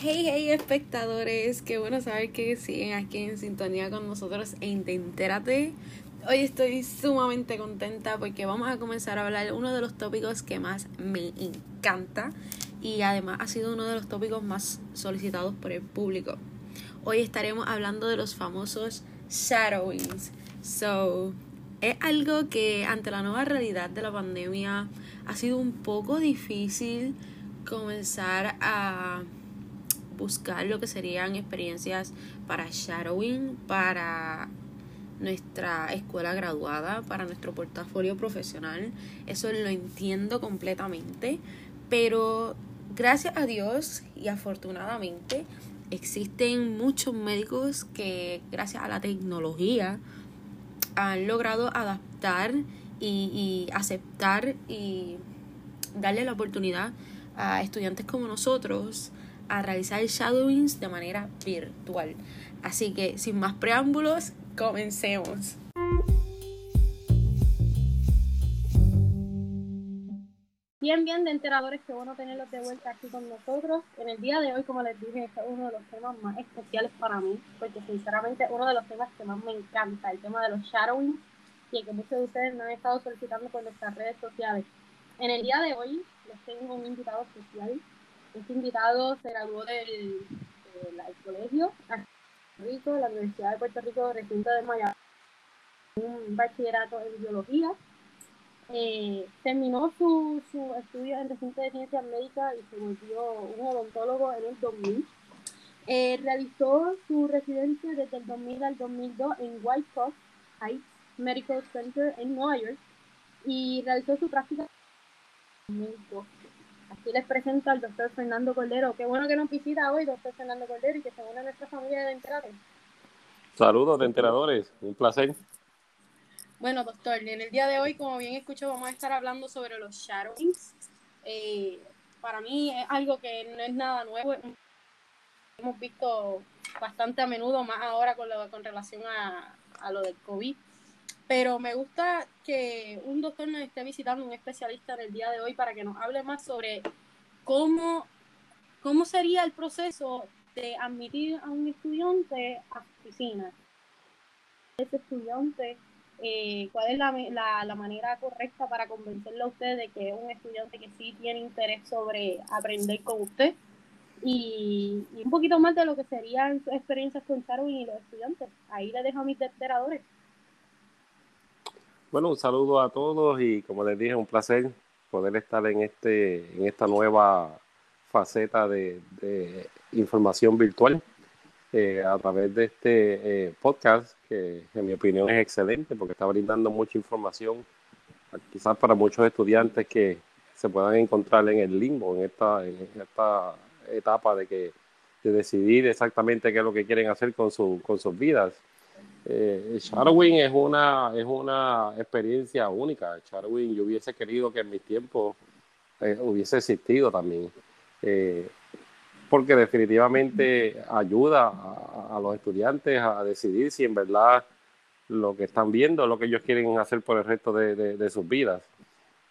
Hey, hey, espectadores, qué bueno saber que siguen aquí en sintonía con nosotros en Entérate. Hoy estoy sumamente contenta porque vamos a comenzar a hablar uno de los tópicos que más me encanta y además ha sido uno de los tópicos más solicitados por el público. Hoy estaremos hablando de los famosos shadowings. So, es algo que ante la nueva realidad de la pandemia ha sido un poco difícil comenzar a buscar lo que serían experiencias para shadowing, para nuestra escuela graduada, para nuestro portafolio profesional. Eso lo entiendo completamente, pero gracias a Dios y afortunadamente existen muchos médicos que gracias a la tecnología han logrado adaptar y, y aceptar y darle la oportunidad a estudiantes como nosotros a realizar shadowings de manera virtual. Así que sin más preámbulos, comencemos. Bien, bien, de enteradores, qué bueno tenerlos de vuelta aquí con nosotros. En el día de hoy, como les dije, este es uno de los temas más especiales para mí, porque sinceramente uno de los temas que más me encanta, el tema de los shadowings, y que muchos de ustedes me han estado solicitando por nuestras redes sociales. En el día de hoy les tengo un invitado especial, este invitado se graduó del, colegio Rico, de la Universidad de Puerto Rico, recinto de Miami, un bachillerato en biología. Eh, terminó su, su estudio en recinto de ciencias médicas y se volvió un odontólogo en el 2000. Eh, realizó su residencia desde el 2000 al 2002 en White House Heights Medical Center en Nueva York y realizó su práctica en 2012. Aquí les presento al doctor Fernando Cordero. Qué bueno que nos visita hoy, doctor Fernando Cordero, y que se une a nuestra familia de enteradores. Saludos de enteradores, un placer. Bueno, doctor, en el día de hoy, como bien escucho, vamos a estar hablando sobre los shadowings. Eh, para mí es algo que no es nada nuevo. Hemos visto bastante a menudo, más ahora con, con relación a, a lo del COVID pero me gusta que un doctor nos esté visitando, un especialista en el día de hoy, para que nos hable más sobre cómo, cómo sería el proceso de admitir a un estudiante a oficina. Ese estudiante, eh, ¿cuál es la, la, la, manera correcta para convencerlo a usted de que es un estudiante que sí tiene interés sobre aprender con usted? Y, un poquito más de lo que serían sus experiencias con Charwin y los estudiantes. Ahí le dejo a mis desesperadores. Bueno, un saludo a todos y como les dije, un placer poder estar en este en esta nueva faceta de, información virtual eh, a través de este eh, podcast que en mi opinión es excelente porque está brindando mucha información quizás para muchos estudiantes que se puedan encontrar en el limbo en esta en esta etapa de que de decidir exactamente qué es lo que quieren hacer con su con sus vidas eh, es una, es una experiencia única. Shadowing yo hubiese querido que en mi tiempo eh, hubiese existido también. Eh, porque definitivamente ayuda a, los estudiantes a decidir si en verdad lo que están viendo es lo que ellos quieren hacer por el resto de, sus vidas.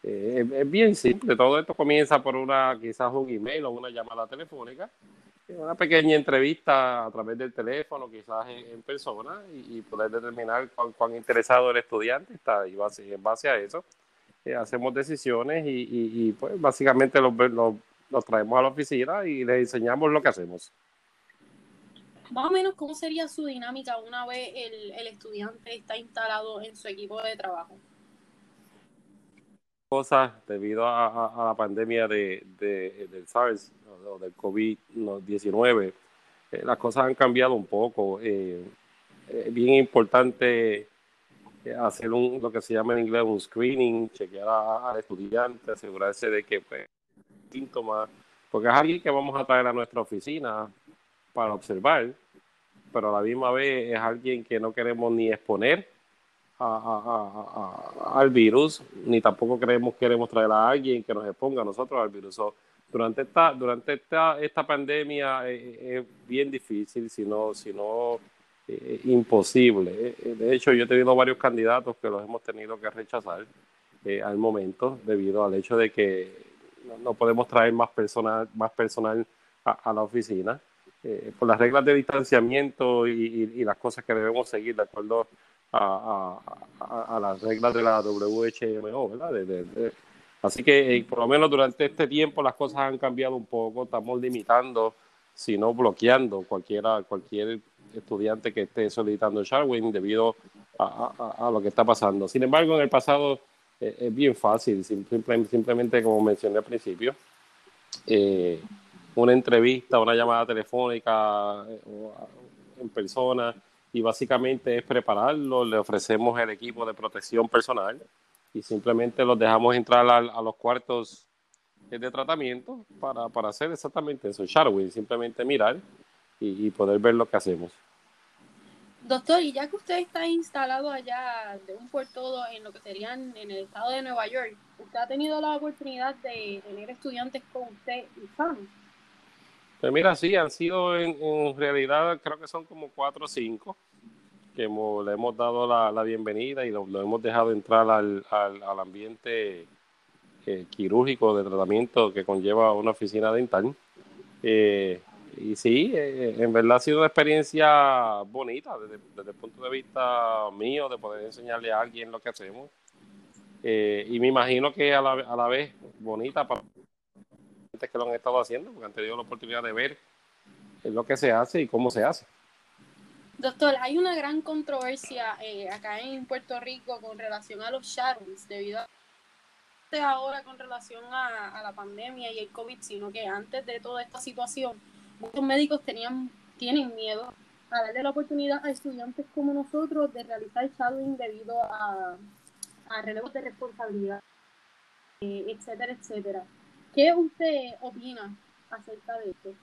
Eh, es, bien simple, todo esto comienza por una quizás un email o una llamada telefónica una pequeña entrevista a través del teléfono, quizás en, persona, y, poder determinar cuán, interesado el estudiante está. Y base, en base a eso, eh, hacemos decisiones y, pues básicamente los, los, traemos a la oficina y les enseñamos lo que hacemos. Más o menos, ¿cómo sería su dinámica una vez el, el estudiante está instalado en su equipo de trabajo? Cosas debido a, la pandemia de, de, del SARS, del COVID-19, eh, las cosas han cambiado un poco. Eh, es bien importante eh, hacer un, lo que se llama en inglés un screening, chequear al estudiante, asegurarse de que pues, síntomas, porque es alguien que vamos a traer a nuestra oficina para observar, pero a la misma vez es alguien que no queremos ni exponer al virus, ni tampoco queremos, queremos traer a alguien que nos exponga a nosotros al virus durante esta, durante esta, esta pandemia eh, eh, es, bien difícil, si no, si no eh, imposible. De hecho, yo he tenido varios candidatos que los hemos tenido que rechazar al momento debido al hecho de que no, podemos traer más personal, más personal a, la oficina, eh, por las reglas de distanciamiento y, las cosas que debemos seguir de acuerdo a, las reglas de la WHMO, ¿verdad? así que por lo menos durante este tiempo las cosas han cambiado un poco, estamos limitando, si no bloqueando cualquiera, cualquier estudiante que esté solicitando Sharwin debido a, lo que está pasando. Sin embargo, en el pasado eh, es bien fácil, simplemente, simplemente como mencioné al principio, eh, una entrevista, una llamada telefónica eh, en persona y básicamente es prepararlo, le ofrecemos el equipo de protección personal y simplemente los dejamos entrar a, los cuartos de tratamiento para, para hacer exactamente eso, Sharwin, simplemente mirar y poder ver lo que hacemos. Doctor, y ya que usted está instalado allá de un por todo en lo que serían en el estado de Nueva York, ¿usted ha tenido la oportunidad de tener estudiantes con usted y fans? Pues mira, sí, han sido en, realidad, creo que son como cuatro o cinco que le hemos dado la, bienvenida y lo, hemos dejado entrar al, al, ambiente eh, quirúrgico de tratamiento que conlleva una oficina dental. Eh, y sí, eh, en verdad ha sido una experiencia bonita desde, el punto de vista mío, de poder enseñarle a alguien lo que hacemos. Y me imagino que a la, a la vez bonita para que lo han estado haciendo, porque han tenido la oportunidad de ver lo que se hace y cómo se hace. Doctor, hay una gran controversia eh, acá en Puerto Rico con relación a los Sharons, debido a ahora con relación a, a la pandemia y el COVID, sino que antes de toda esta situación, muchos médicos tenían, tienen miedo a darle la oportunidad a estudiantes como nosotros de realizar shadowing debido a, a relevos de responsabilidad, eh, etcétera, etcétera. ¿Qué usted opina acerca de esto?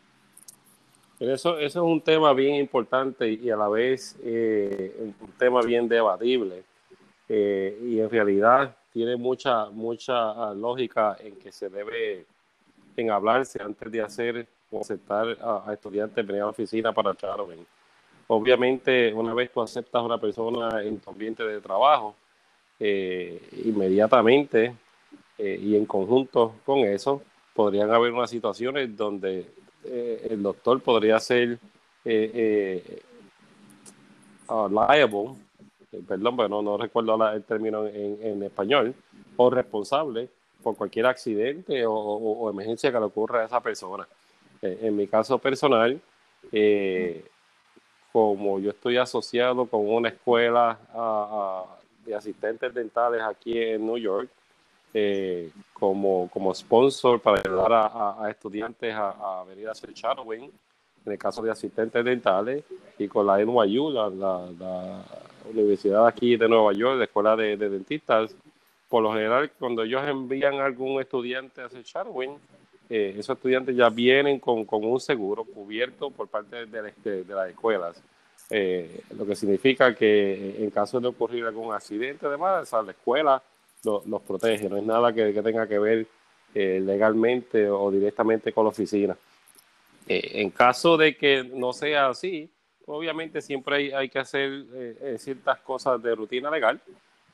Eso, eso es un tema bien importante y a la vez eh, un tema bien debatible. Eh, y en realidad tiene mucha, mucha ah, lógica en que se debe en hablarse antes de hacer aceptar a, estudiantes venir a la oficina para Charven. Obviamente, una vez tú aceptas a una persona en tu ambiente de trabajo, eh, inmediatamente y en conjunto con eso, podrían haber unas situaciones donde eh, el doctor podría ser uh, liable, perdón, pero no, recuerdo el término en, español, o responsable por cualquier accidente o, emergencia que le ocurra a esa persona. Eh, en mi caso personal, eh, como yo estoy asociado con una escuela de asistentes dentales aquí en New York, eh, como, como sponsor para ayudar a, estudiantes a, venir a hacer shadowing, en el caso de asistentes dentales, y con la NYU, la, la, Universidad aquí de Nueva York, la Escuela de, de, Dentistas, por lo general, cuando ellos envían a algún estudiante a hacer shadowing, eh, esos estudiantes ya vienen con, un seguro cubierto por parte de, de, las escuelas. Eh, lo que significa que en caso de ocurrir algún accidente, además, la escuela los protege, no es nada que, tenga que ver eh, legalmente o directamente con la oficina. en caso de que no sea así, obviamente siempre hay, que hacer ciertas cosas de rutina legal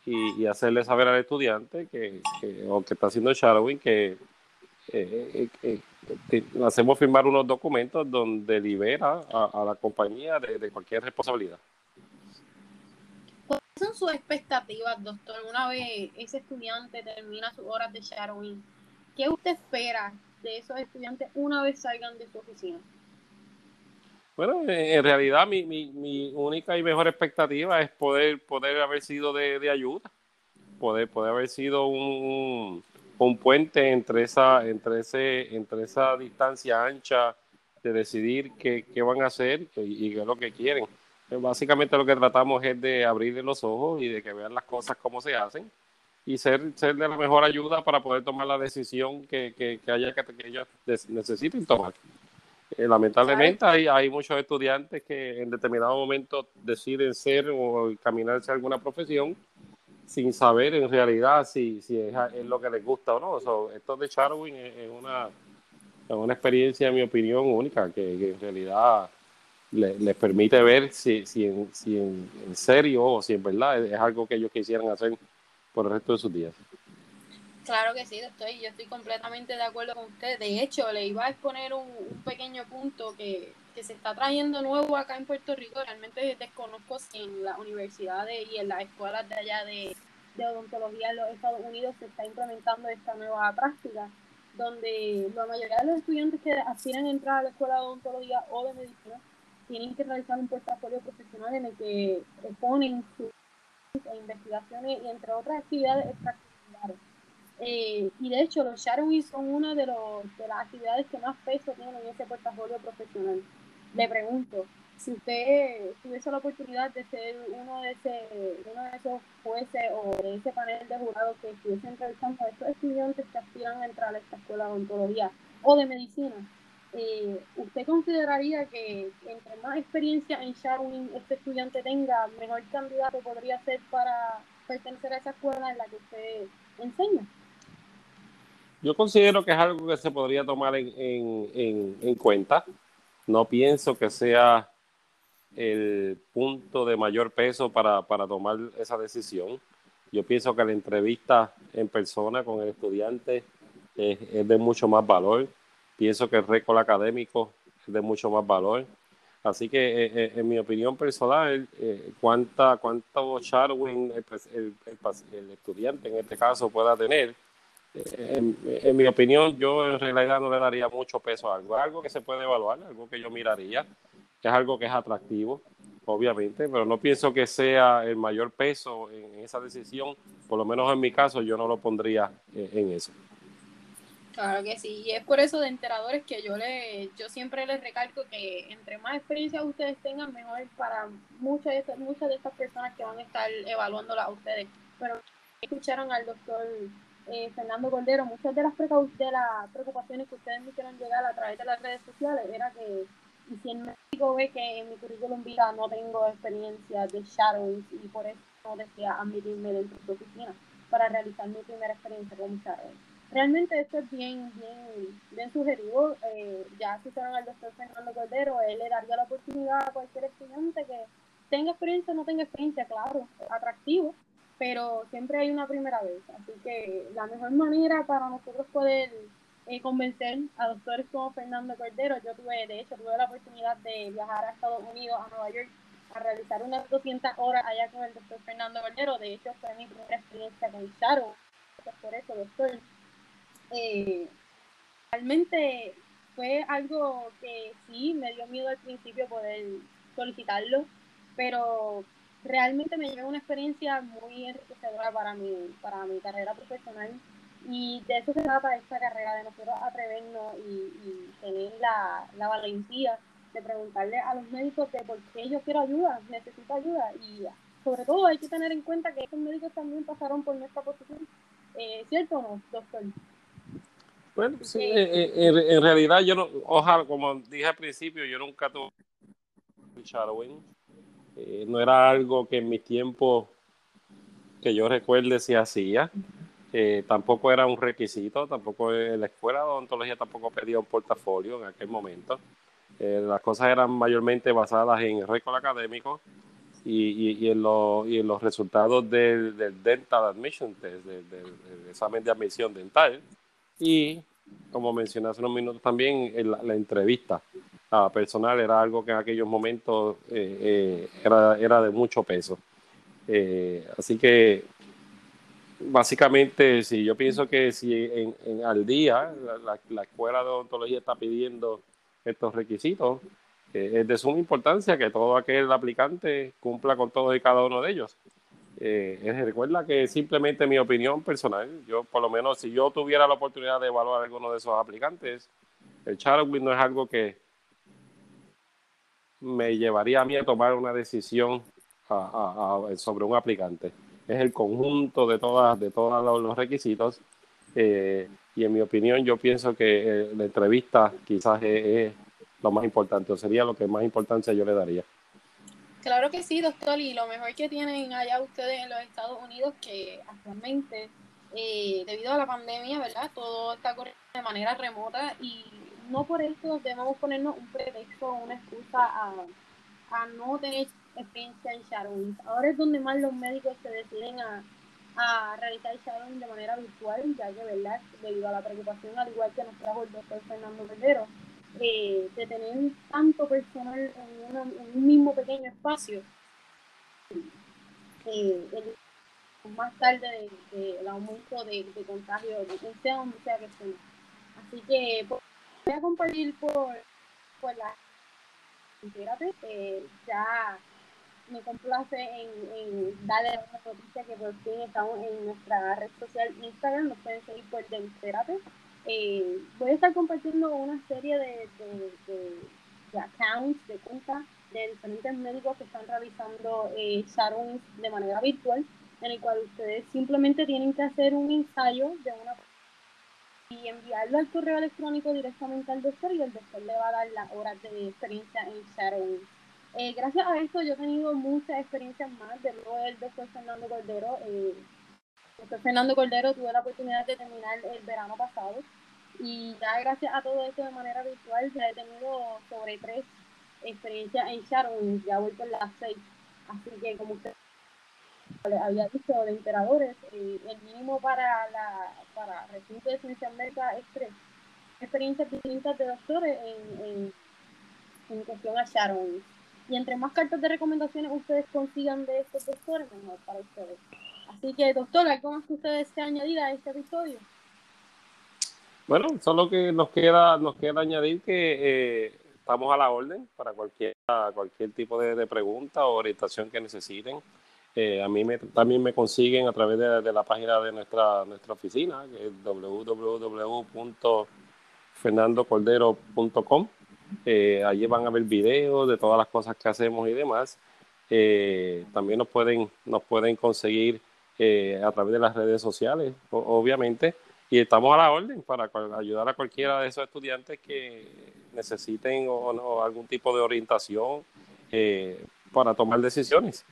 y, hacerle saber al estudiante que, o que está haciendo shadowing que eh, eh, eh, hacemos firmar unos documentos donde libera a, la compañía de, cualquier responsabilidad. ¿Cuáles son sus expectativas, doctor? Una vez ese estudiante termina sus horas de shadowing, ¿qué usted espera de esos estudiantes una vez salgan de su oficina? Bueno, en realidad mi, mi, única y mejor expectativa es poder, poder haber sido de, de ayuda, poder, poder haber sido un, un puente entre esa, entre ese, entre esa distancia ancha de decidir qué, qué van a hacer y, qué es lo que quieren. Pues, básicamente lo que tratamos es de abrirle los ojos y de que vean las cosas como se hacen y ser, ser de la mejor ayuda para poder tomar la decisión que, que, haya que, ellos necesiten tomar. Eh, lamentablemente hay, hay muchos estudiantes que en determinado momento deciden ser o caminarse a alguna profesión sin saber en realidad si, si es, lo que les gusta o no. esto de Charwin es, una, una experiencia, en mi opinión, única, que, en realidad les permite ver si, si, en, si en, serio o si en verdad es, algo que ellos quisieran hacer por el resto de sus días. Claro que sí, estoy, yo estoy completamente de acuerdo con usted. De hecho, le iba a exponer un, pequeño punto que, se está trayendo nuevo acá en Puerto Rico. Realmente desconozco si en las universidades y en las escuelas de allá de, de odontología en los Estados Unidos se está implementando esta nueva práctica, donde la mayoría de los estudiantes que aspiran a entrar a la escuela de odontología o de medicina tienen que realizar un portafolio profesional en el que exponen sus investigaciones y entre otras actividades extracurriculares. Eh, y de hecho, los shadowing son una de, los, las actividades que más peso tienen en ese portafolio profesional. Le pregunto, si usted tuviese la oportunidad de ser uno de, ese, esos jueces o de ese panel de jurados que estuviese entrevistando a estos estudiantes que aspiran a entrar a esta escuela de odontología o de medicina, eh, ¿usted consideraría que entre más experiencia en shadowing este estudiante tenga, mejor candidato podría ser para pertenecer a esa escuela en la que usted enseña? Yo considero que es algo que se podría tomar en, cuenta. No pienso que sea el punto de mayor peso para, tomar esa decisión. Yo pienso que la entrevista en persona con el estudiante es, de mucho más valor. Pienso que el récord académico es de mucho más valor. Así que, eh, eh, en mi opinión personal, eh, cuánta, cuánto Charwin el, estudiante en este caso pueda tener, en, mi opinión, yo en realidad no le daría mucho peso a algo. algo que se puede evaluar, algo que yo miraría, que es algo que es atractivo, obviamente, pero no pienso que sea el mayor peso en esa decisión. Por lo menos en mi caso, yo no lo pondría en eso. Claro que sí, y es por eso de enteradores que yo le, yo siempre les recalco que entre más experiencia ustedes tengan, mejor para muchas de estas, muchas de estas personas que van a estar evaluándola a ustedes. Pero escucharon al doctor eh, Fernando Cordero, muchas de las, de las preocupaciones que ustedes me hicieron llegar a través de las redes sociales era que y si el médico ve que en mi currículum vida no tengo experiencia de shadowing y por eso no desea admitirme dentro de su oficina para realizar mi primera experiencia con shadowing. Realmente esto es bien, bien, bien sugerido. Eh, ya escucharon al doctor Fernando Cordero, él le daría la oportunidad a cualquier estudiante que tenga experiencia o no tenga experiencia, claro, atractivo, pero siempre hay una primera vez. Así que la mejor manera para nosotros poder eh, convencer a doctores como Fernando Cordero, yo tuve, de hecho, tuve la oportunidad de viajar a Estados Unidos, a Nueva York, a realizar unas 200 horas allá con el doctor Fernando Cordero. De hecho, fue mi primera experiencia con Charo. Por eso, doctor. Eh, realmente fue algo que sí me dio miedo al principio poder solicitarlo, pero realmente me llevó una experiencia muy enriquecedora para mi, para mi carrera profesional. Y de eso se trata esta carrera, de nosotros atrevernos y, tener la, la, valentía de preguntarle a los médicos de por qué yo quiero ayuda, necesito ayuda. Y sobre todo hay que tener en cuenta que estos médicos también pasaron por nuestra posición, eh, ¿cierto o no, doctor? Bueno, sí, eh, eh, en, en, realidad yo no, ojalá, como dije al principio, yo nunca tuve shadowing, eh, no era algo que en mi tiempo que yo recuerde se hacía. Eh, tampoco era un requisito, tampoco la escuela de odontología tampoco pedía un portafolio en aquel momento. Eh, las cosas eran mayormente basadas en el récord académico y, y, en, y, en, los resultados del, Dental Admission Test, del, examen de admisión dental. Y, como mencioné hace unos minutos también, la entrevista personal era algo que en aquellos momentos eh, eh, era, era, de mucho peso. Eh, así que básicamente, si yo pienso que si en, al día la, escuela de odontología está pidiendo estos requisitos, es de suma importancia que todo aquel aplicante cumpla con todos y cada uno de ellos. Recuerda que simplemente mi opinión personal, yo por lo menos si yo tuviera la oportunidad de evaluar alguno de esos aplicantes, el Charwin no es algo que, me llevaría a mí a tomar una decisión sobre un aplicante. Es el conjunto de todas de todos los requisitos eh, y en mi opinión yo pienso que eh, la entrevista quizás es, lo más importante o sería lo que más importancia yo le daría. Claro que sí, doctor, y lo mejor que tienen allá ustedes en los Estados Unidos que actualmente, eh, debido a la pandemia, ¿verdad? Todo está corriendo de manera remota y no por eso debemos ponernos un pretexto o una excusa a, no tener experiencia en shadowing. Ahora es donde más los médicos se deciden a, a realizar shadowing de manera virtual, ya que, ¿verdad? Debido a la preocupación, al igual que nos trajo el doctor Fernando Cordero, eh, de tener tanto personal en, un mismo pequeño espacio, eh, más tarde del aumento de, de contagio, sea donde sea que. Así que pues, voy a compartir por, por la... Eh, ya me complace en, darle una noticia que por fin estamos en nuestra red social Instagram, nos pueden seguir por Demterate. Eh, voy a estar compartiendo una serie de, de, accounts, de cuentas de diferentes médicos que están realizando eh, de manera virtual, en el cual ustedes simplemente tienen que hacer un ensayo de una y enviarlo al correo electrónico directamente al doctor y el doctor le va a dar las horas de experiencia en shadowing eh, gracias a esto yo he tenido muchas experiencias más de luego del doctor Fernando Cordero. Eh, doctor Fernando Cordero tuve la oportunidad de terminar el verano pasado y ya gracias a todo esto de manera virtual ya he tenido sobre tres experiencias en Sharon, ya voy por las seis. Así que como usted había dicho de emperadores, eh, el mínimo para la para recinto de ciencia médica es tres experiencias distintas de doctores en, en, en cuestión a Sharon. Y entre más cartas de recomendaciones ustedes consigan de estos doctores, mejor para ustedes. Así que, doctor, ¿algo más que ustedes desean añadir a este episodio? Bueno, solo que nos queda, nos queda añadir que eh, estamos a la orden para cualquier, cualquier tipo de, pregunta o orientación que necesiten. Eh, a mí me, también me consiguen a través de, de, la página de nuestra, nuestra oficina, que es www.fernandocordero.com. Eh, allí van a ver videos de todas las cosas que hacemos y demás. Eh, también nos pueden, nos pueden conseguir eh, a través de las redes sociales, obviamente. Y estamos a la orden para ayudar a cualquiera de esos estudiantes que necesiten o, algún tipo de orientación para tomar decisiones.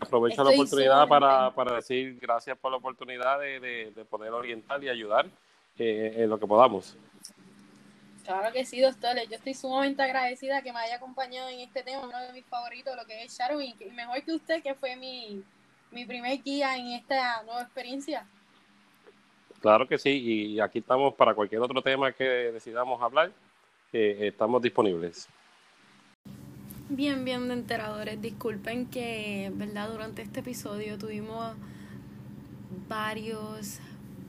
Aprovecho la oportunidad para, para, decir gracias por la oportunidad de, de, de poder orientar y ayudar en lo que podamos. Claro que sí, doctores. Yo estoy sumamente agradecida que me haya acompañado en este tema, uno de mis favoritos, lo que es Shadowing. Y mejor que usted, que fue mi, mi primer guía en esta nueva experiencia. Claro que sí, y aquí estamos para cualquier otro tema que decidamos hablar, eh, estamos disponibles. Bien, bien, de enteradores, disculpen que, ¿verdad? Durante este episodio tuvimos varios,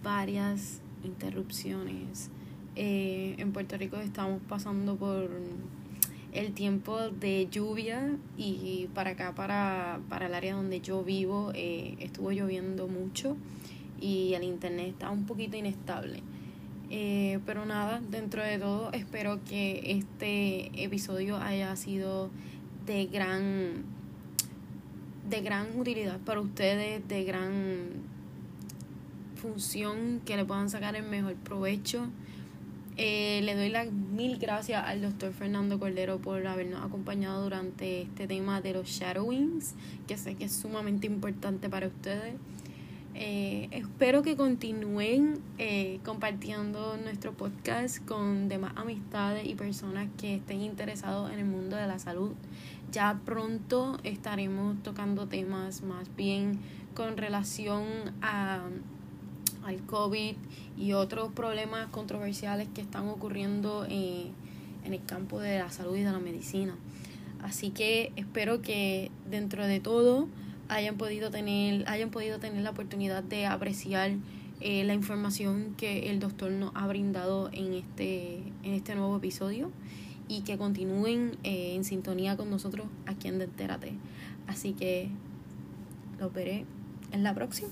varias interrupciones eh, en Puerto Rico estamos pasando por el tiempo de lluvia y para acá, para, para el área donde yo vivo, eh, estuvo lloviendo mucho y el internet está un poquito inestable. Eh, pero nada, dentro de todo, espero que este episodio haya sido de gran, de gran utilidad para ustedes, de gran función, que le puedan sacar el mejor provecho. Eh, le doy las mil gracias al doctor Fernando Cordero por habernos acompañado durante este tema de los shadowings, que sé que es sumamente importante para ustedes. Eh, espero que continúen eh, compartiendo nuestro podcast con demás amistades y personas que estén interesados en el mundo de la salud. Ya pronto estaremos tocando temas más bien con relación a al COVID y otros problemas controversiales que están ocurriendo eh, en el campo de la salud y de la medicina. Así que espero que dentro de todo hayan podido tener, hayan podido tener la oportunidad de apreciar eh, la información que el doctor nos ha brindado en este, en este nuevo episodio y que continúen eh, en sintonía con nosotros aquí en Dentérate. Así que los veré en la próxima.